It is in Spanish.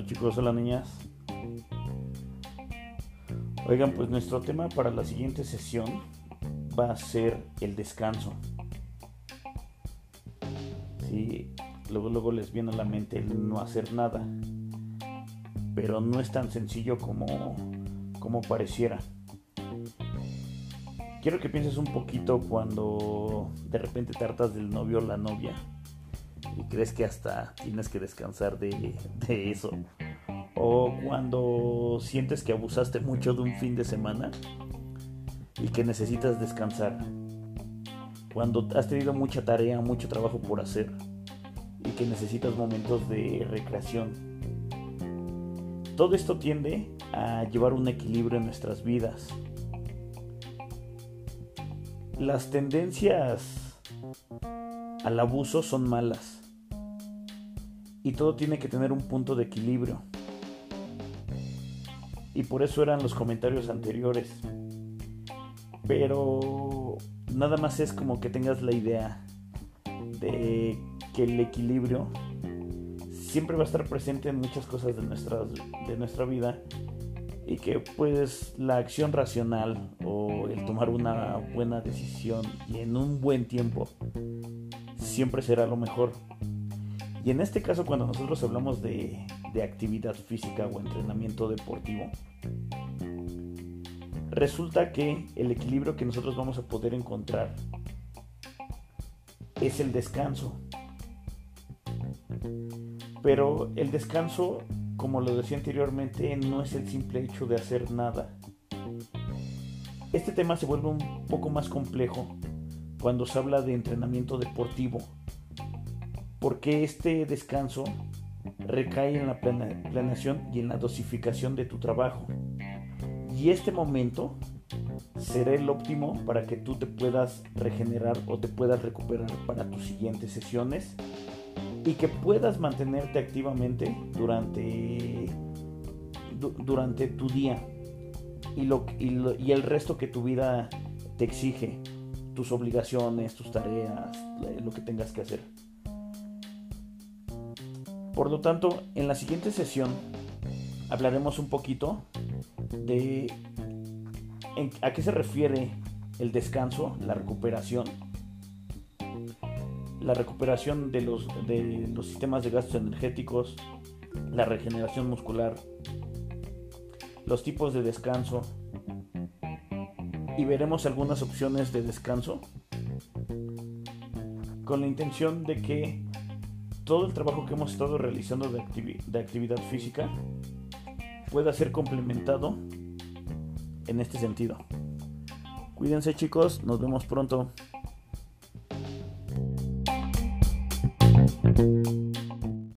chicos, hola niñas. Oigan, pues nuestro tema para la siguiente sesión va a ser el descanso. Sí, luego, luego les viene a la mente el no hacer nada, pero no es tan sencillo como, como pareciera. Quiero que pienses un poquito cuando de repente te hartas del novio o la novia y crees que hasta tienes que descansar de, de eso. O cuando sientes que abusaste mucho de un fin de semana y que necesitas descansar. Cuando has tenido mucha tarea, mucho trabajo por hacer y que necesitas momentos de recreación. Todo esto tiende a llevar un equilibrio en nuestras vidas. Las tendencias al abuso son malas y todo tiene que tener un punto de equilibrio. Y por eso eran los comentarios anteriores. Pero nada más es como que tengas la idea de que el equilibrio siempre va a estar presente en muchas cosas de nuestra, de nuestra vida y que pues la acción racional o el tomar una buena decisión y en un buen tiempo siempre será lo mejor. Y en este caso, cuando nosotros hablamos de, actividad física o entrenamiento deportivo, resulta que el equilibrio que nosotros vamos a poder encontrar es el descanso. Pero el descanso, como lo decía anteriormente, no es el simple hecho de hacer nada. Este tema se vuelve un poco más complejo cuando se habla de entrenamiento deportivo porque este descanso recae en la planeación y en la dosificación de tu trabajo. Y este momento será el óptimo para que tú te puedas regenerar o te puedas recuperar para tus siguientes sesiones y que puedas mantenerte activamente durante, durante tu día y, lo, y el resto que tu vida te exige, tus obligaciones, tus tareas, lo que tengas que hacer. Por lo tanto, en la siguiente sesión hablaremos un poquito de a qué se refiere el descanso, la recuperación, la recuperación de los, de los sistemas de gastos energéticos, la regeneración muscular, los tipos de descanso y veremos algunas opciones de descanso con la intención de que todo el trabajo que hemos estado realizando de, actividad física pueda ser complementado en este sentido. Cuídense chicos, nos vemos pronto.